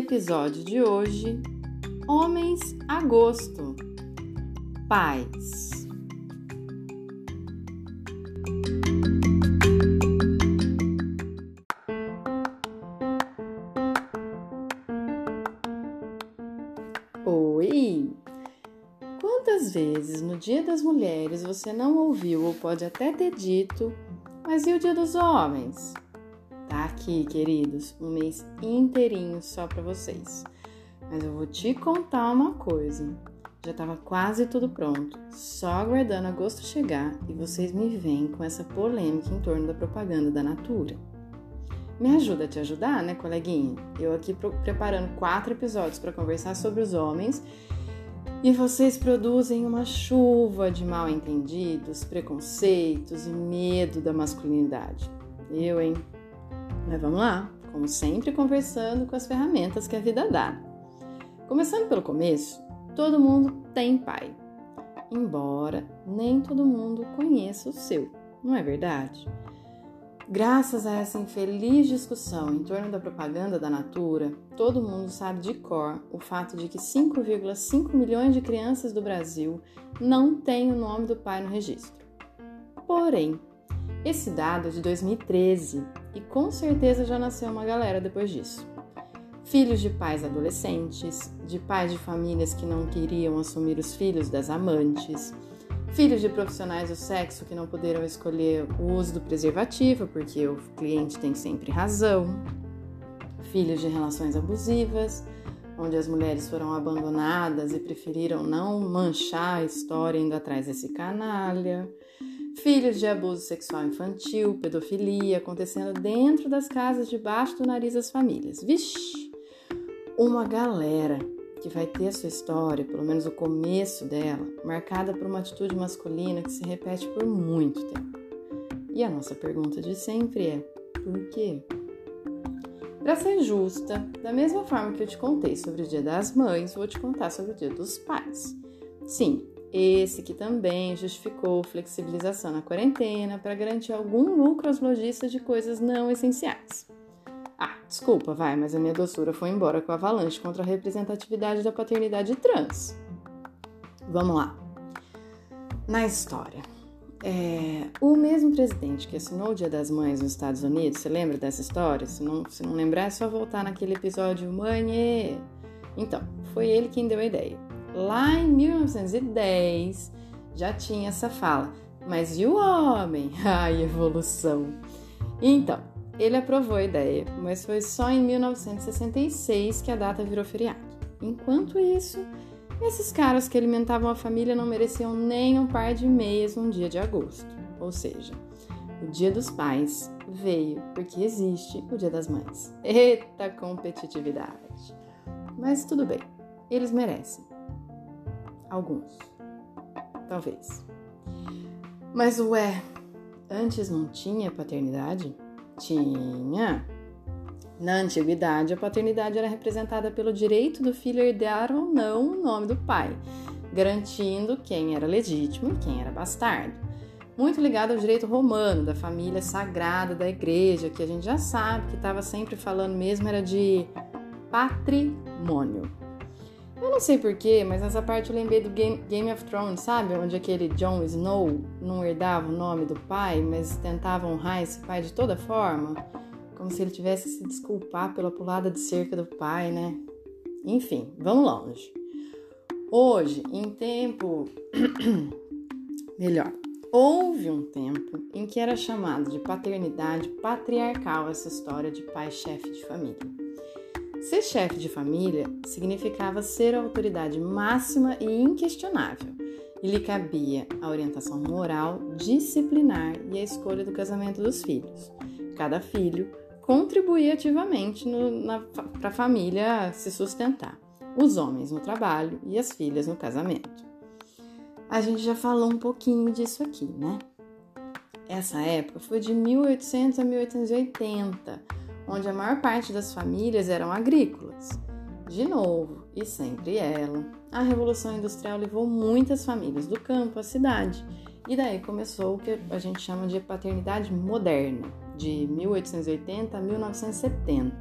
Episódio de hoje: Homens a gosto. Paz. Oi! Quantas vezes no Dia das Mulheres você não ouviu ou pode até ter dito, mas e o Dia dos Homens? Aqui, queridos, um mês inteirinho só para vocês. Mas eu vou te contar uma coisa. Já estava quase tudo pronto, só aguardando agosto chegar e vocês me vêm com essa polêmica em torno da propaganda da Natura. Me ajuda a te ajudar, né, coleguinha? Eu aqui preparando quatro episódios para conversar sobre os homens e vocês produzem uma chuva de mal entendidos, preconceitos e medo da masculinidade. Eu, hein? Mas vamos lá, como sempre, conversando com as ferramentas que a vida dá. Começando pelo começo, todo mundo tem pai, embora nem todo mundo conheça o seu, não é verdade? Graças a essa infeliz discussão em torno da propaganda da Natura, todo mundo sabe de cor o fato de que 5,5 milhões de crianças do Brasil não têm o nome do pai no registro. Porém, esse dado é de 2013 e com certeza já nasceu uma galera depois disso. Filhos de pais adolescentes, de pais de famílias que não queriam assumir os filhos das amantes, filhos de profissionais do sexo que não puderam escolher o uso do preservativo porque o cliente tem sempre razão, filhos de relações abusivas, onde as mulheres foram abandonadas e preferiram não manchar a história indo atrás desse canalha filhos de abuso sexual infantil, pedofilia acontecendo dentro das casas debaixo do nariz das famílias. Vixe! Uma galera que vai ter a sua história, pelo menos o começo dela, marcada por uma atitude masculina que se repete por muito tempo. E a nossa pergunta de sempre é: por quê? Para ser justa, da mesma forma que eu te contei sobre o Dia das Mães, vou te contar sobre o Dia dos Pais. Sim, esse que também justificou flexibilização na quarentena para garantir algum lucro aos lojistas de coisas não essenciais. Ah, desculpa, vai, mas a minha doçura foi embora com a avalanche contra a representatividade da paternidade trans. Vamos lá. Na história, é, o mesmo presidente que assinou o Dia das Mães nos Estados Unidos, você lembra dessa história? Se não, se não lembrar, é só voltar naquele episódio Mãe. Então, foi ele quem deu a ideia. Lá em 1910 já tinha essa fala. Mas e o homem? Ai, evolução! Então, ele aprovou a ideia, mas foi só em 1966 que a data virou feriado. Enquanto isso, esses caras que alimentavam a família não mereciam nem um par de meias num dia de agosto. Ou seja, o Dia dos Pais veio porque existe o Dia das Mães. Eita competitividade! Mas tudo bem, eles merecem. Alguns. Talvez. Mas ué, antes não tinha paternidade? Tinha. Na antiguidade, a paternidade era representada pelo direito do filho herdar ou não o nome do pai, garantindo quem era legítimo e quem era bastardo. Muito ligado ao direito romano, da família sagrada da igreja, que a gente já sabe que estava sempre falando mesmo era de patrimônio. Eu não sei porquê, mas nessa parte eu lembrei do Game, Game of Thrones, sabe? Onde aquele Jon Snow não herdava o nome do pai, mas tentava honrar esse pai de toda forma. Como se ele tivesse que se desculpar pela pulada de cerca do pai, né? Enfim, vamos longe. Hoje, em tempo. Melhor. Houve um tempo em que era chamado de paternidade patriarcal essa história de pai-chefe de família. Ser chefe de família significava ser a autoridade máxima e inquestionável, e lhe cabia a orientação moral, disciplinar e a escolha do casamento dos filhos. Cada filho contribuir ativamente para a família se sustentar. Os homens no trabalho e as filhas no casamento. A gente já falou um pouquinho disso aqui, né? Essa época foi de 1800 a 1880, onde a maior parte das famílias eram agrícolas. De novo, e sempre ela, a Revolução Industrial levou muitas famílias do campo à cidade, e daí começou o que a gente chama de paternidade moderna, de 1880 a 1970,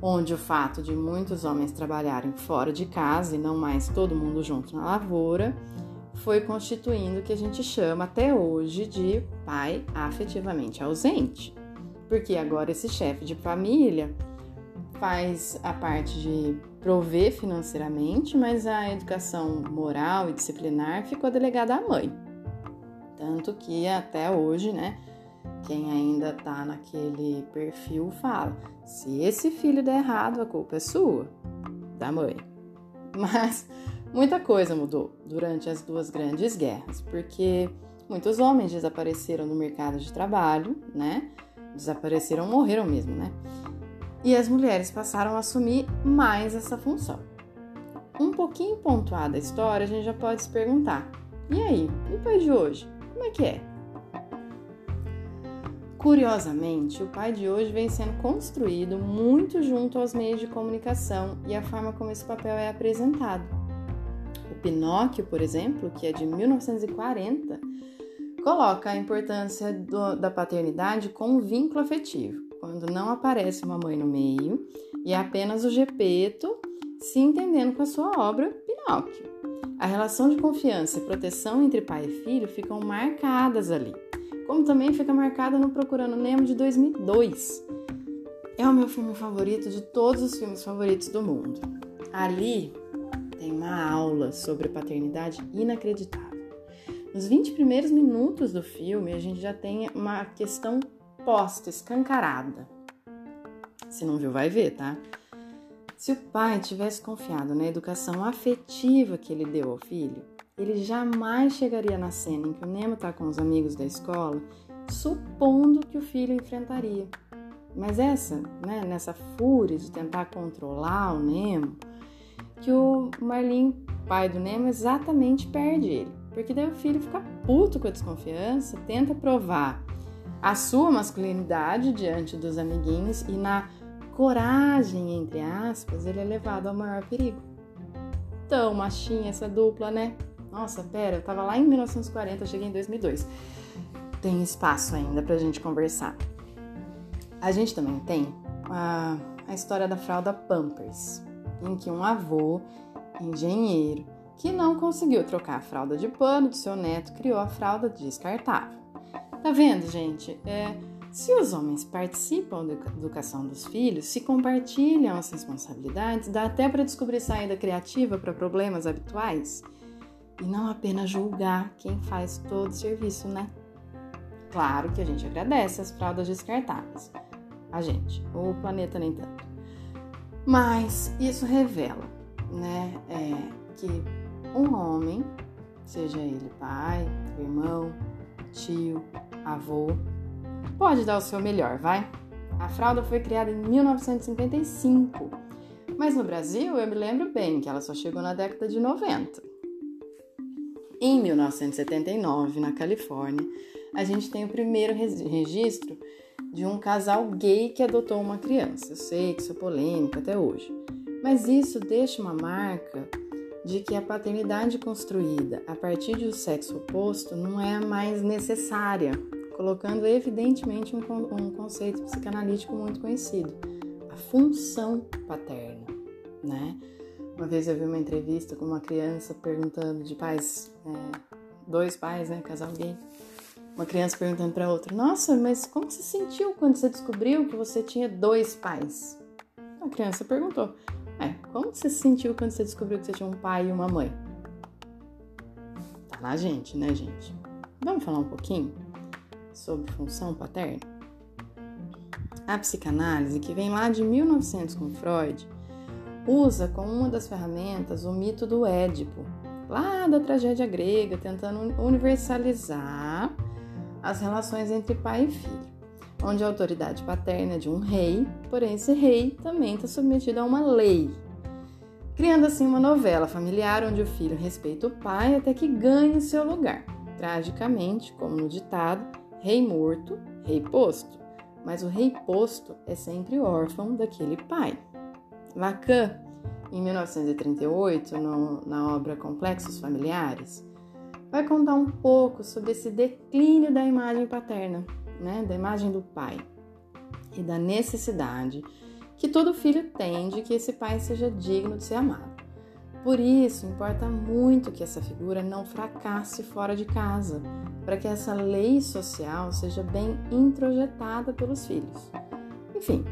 onde o fato de muitos homens trabalharem fora de casa e não mais todo mundo junto na lavoura foi constituindo o que a gente chama até hoje de pai afetivamente ausente. Porque agora esse chefe de família faz a parte de prover financeiramente, mas a educação moral e disciplinar ficou delegada à mãe. Tanto que até hoje, né, quem ainda tá naquele perfil fala: se esse filho der errado, a culpa é sua, da mãe. Mas muita coisa mudou durante as duas grandes guerras, porque muitos homens desapareceram no mercado de trabalho, né? Desapareceram, morreram mesmo, né? E as mulheres passaram a assumir mais essa função. Um pouquinho pontuada a história, a gente já pode se perguntar: e aí, o pai de hoje? Como é que é? Curiosamente, o pai de hoje vem sendo construído muito junto aos meios de comunicação e a forma como esse papel é apresentado. O Pinóquio, por exemplo, que é de 1940, coloca a importância do, da paternidade com um vínculo afetivo, quando não aparece uma mãe no meio e é apenas o Gepeto se entendendo com a sua obra Pinóquio. A relação de confiança e proteção entre pai e filho ficam marcadas ali como também fica marcada no Procurando Nemo de 2002. É o meu filme favorito de todos os filmes favoritos do mundo. Ali tem uma aula sobre paternidade inacreditável. Nos 20 primeiros minutos do filme, a gente já tem uma questão posta, escancarada. Se não viu, vai ver, tá? Se o pai tivesse confiado na educação afetiva que ele deu ao filho, ele jamais chegaria na cena em que o Nemo está com os amigos da escola, supondo que o filho enfrentaria. Mas essa, né, nessa fúria de tentar controlar o Nemo, que o Marlin, pai do Nemo, exatamente perde ele. Porque daí o filho fica puto com a desconfiança, tenta provar a sua masculinidade diante dos amiguinhos e na coragem, entre aspas, ele é levado ao maior perigo. Tão machinha essa dupla, né? Nossa, pera, eu tava lá em 1940, eu cheguei em 2002. Tem espaço ainda pra gente conversar. A gente também tem a, a história da fralda Pampers, em que um avô, engenheiro, que não conseguiu trocar a fralda de pano do seu neto, criou a fralda descartável. Tá vendo, gente? É, se os homens participam da educação dos filhos, se compartilham as responsabilidades, dá até para descobrir saída criativa para problemas habituais e não apenas julgar quem faz todo o serviço, né? Claro que a gente agradece as fraldas descartáveis, a gente, o planeta nem tanto. Mas isso revela, né, é, que um homem, seja ele pai, irmão, tio, avô, pode dar o seu melhor, vai? A fralda foi criada em 1955, mas no Brasil eu me lembro bem que ela só chegou na década de 90. Em 1979, na Califórnia, a gente tem o primeiro registro de um casal gay que adotou uma criança. Eu sei que isso é polêmico até hoje, mas isso deixa uma marca de que a paternidade construída a partir do sexo oposto não é mais necessária, colocando evidentemente um, um conceito psicanalítico muito conhecido, a função paterna, né? Uma vez eu vi uma entrevista com uma criança perguntando de pais, é, dois pais, né, casal gay. Uma criança perguntando para outra: Nossa, mas como você sentiu quando você descobriu que você tinha dois pais? A criança perguntou: como você se sentiu quando você descobriu que você tinha um pai e uma mãe? Tá na gente, né, gente? Vamos falar um pouquinho sobre função paterna? A psicanálise, que vem lá de 1900 com Freud, usa como uma das ferramentas o mito do Édipo, lá da tragédia grega, tentando universalizar as relações entre pai e filho. onde a autoridade paterna é de um rei, porém esse rei também está submetido a uma lei, criando assim uma novela familiar onde o filho respeita o pai até que ganhe seu lugar. Tragicamente, como no ditado, rei morto, rei posto. Mas o rei posto é sempre órfão daquele pai. Lacan, em 1938, no, na obra Complexos Familiares, vai contar um pouco sobre esse declínio da imagem paterna, né, da imagem do pai e da necessidade que todo filho tem de que esse pai seja digno de ser amado. Por isso, importa muito que essa figura não fracasse fora de casa, para que essa lei social seja bem introjetada pelos filhos. Enfim,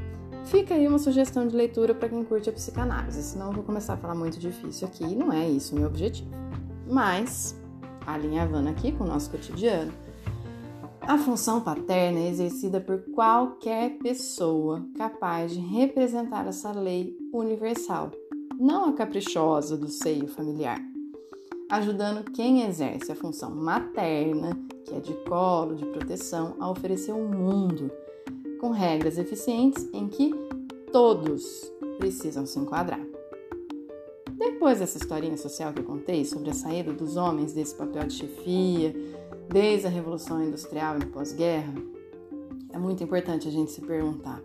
fica aí uma sugestão de leitura para quem curte a psicanálise, senão eu vou começar a falar muito difícil aqui, não é isso o meu objetivo. Mas, alinhavando aqui com o nosso cotidiano, a função paterna é exercida por qualquer pessoa capaz de representar essa lei universal, não a caprichosa do seio familiar, ajudando quem exerce a função materna, que é de colo, de proteção, a oferecer um mundo com regras eficientes em que todos precisam se enquadrar. Depois dessa historinha social que eu contei sobre a saída dos homens desse papel de chefia, desde a Revolução Industrial e pós-guerra, é muito importante a gente se perguntar: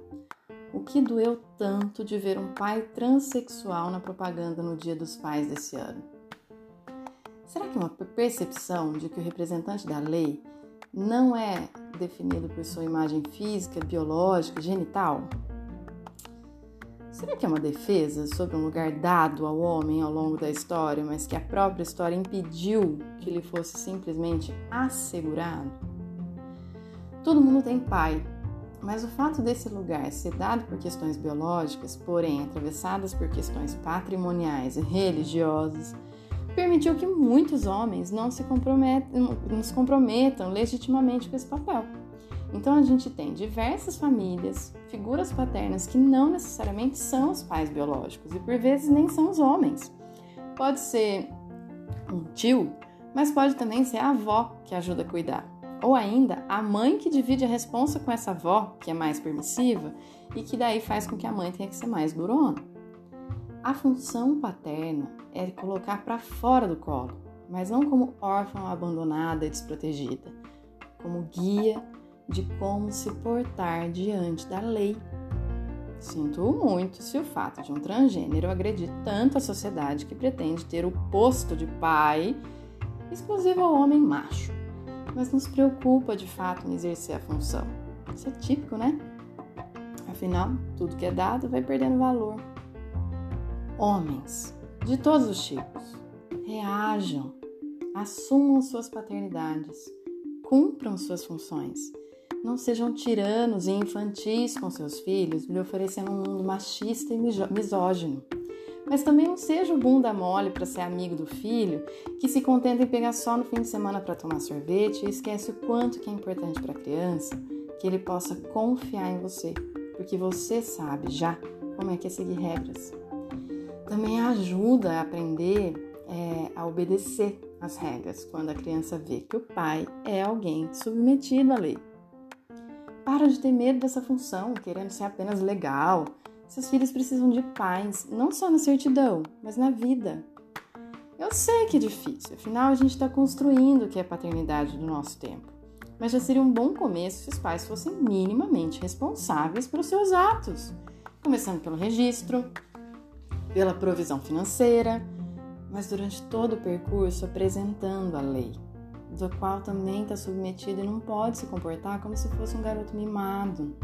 o que doeu tanto de ver um pai transexual na propaganda no Dia dos Pais desse ano? Será que uma percepção de que o representante da lei não é definido por sua imagem física, biológica, genital? Será que é uma defesa sobre um lugar dado ao homem ao longo da história, mas que a própria história impediu que ele fosse simplesmente assegurado? Todo mundo tem pai, mas o fato desse lugar ser dado por questões biológicas, porém atravessadas por questões patrimoniais e religiosas, permitiu que muitos homens não se comprometam, não se comprometam legitimamente com esse papel. Então a gente tem diversas famílias, figuras paternas que não necessariamente são os pais biológicos e por vezes nem são os homens. Pode ser um tio, mas pode também ser a avó que ajuda a cuidar. Ou ainda a mãe que divide a responsa com essa avó, que é mais permissiva, e que daí faz com que a mãe tenha que ser mais durona. A função paterna é colocar para fora do colo, mas não como órfã abandonada e desprotegida, como guia de como se portar diante da lei. Sinto muito se o fato de um transgênero agredir tanto a sociedade que pretende ter o posto de pai exclusivo ao homem macho, mas nos preocupa de fato em exercer a função. Isso é típico, né? Afinal, tudo que é dado vai perdendo valor. Homens, de todos os tipos, reajam, assumam suas paternidades, cumpram suas funções não sejam tiranos e infantis com seus filhos, lhe oferecendo um mundo machista e misógino. Mas também não seja o bunda mole para ser amigo do filho, que se contenta em pegar só no fim de semana para tomar sorvete e esquece o quanto que é importante para a criança que ele possa confiar em você, porque você sabe já como é que é seguir regras. Também ajuda a aprender é, a obedecer as regras quando a criança vê que o pai é alguém submetido à lei. Para de ter medo dessa função, querendo ser apenas legal. Seus filhos precisam de pais, não só na certidão, mas na vida. Eu sei que é difícil, afinal a gente está construindo o que é paternidade do nosso tempo. Mas já seria um bom começo se os pais fossem minimamente responsáveis pelos seus atos, começando pelo registro, pela provisão financeira, mas durante todo o percurso apresentando a lei do qual também está submetido e não pode se comportar como se fosse um garoto mimado.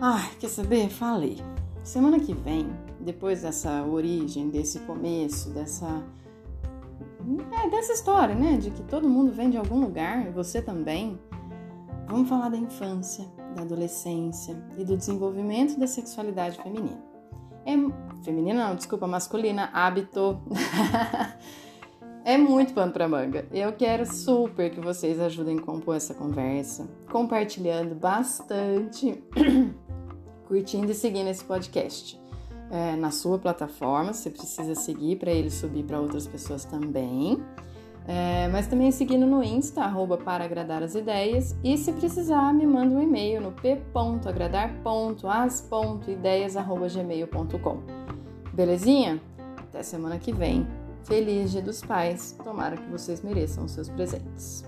Ai, quer saber? Falei. Semana que vem, depois dessa origem, desse começo, dessa. É, dessa história, né? De que todo mundo vem de algum lugar, você também. Vamos falar da infância, da adolescência e do desenvolvimento da sexualidade feminina. É, feminina não, desculpa, masculina, hábito. É muito pano para manga. Eu quero super que vocês ajudem a compor essa conversa, compartilhando bastante, curtindo e seguindo esse podcast. É, na sua plataforma, você precisa seguir para ele subir para outras pessoas também. É, mas também seguindo no Insta, arroba para agradar as ideias. E se precisar, me manda um e-mail no p.agradar.as.ideias.gmail.com. Belezinha? Até semana que vem. Feliz Dia dos Pais, tomara que vocês mereçam os seus presentes.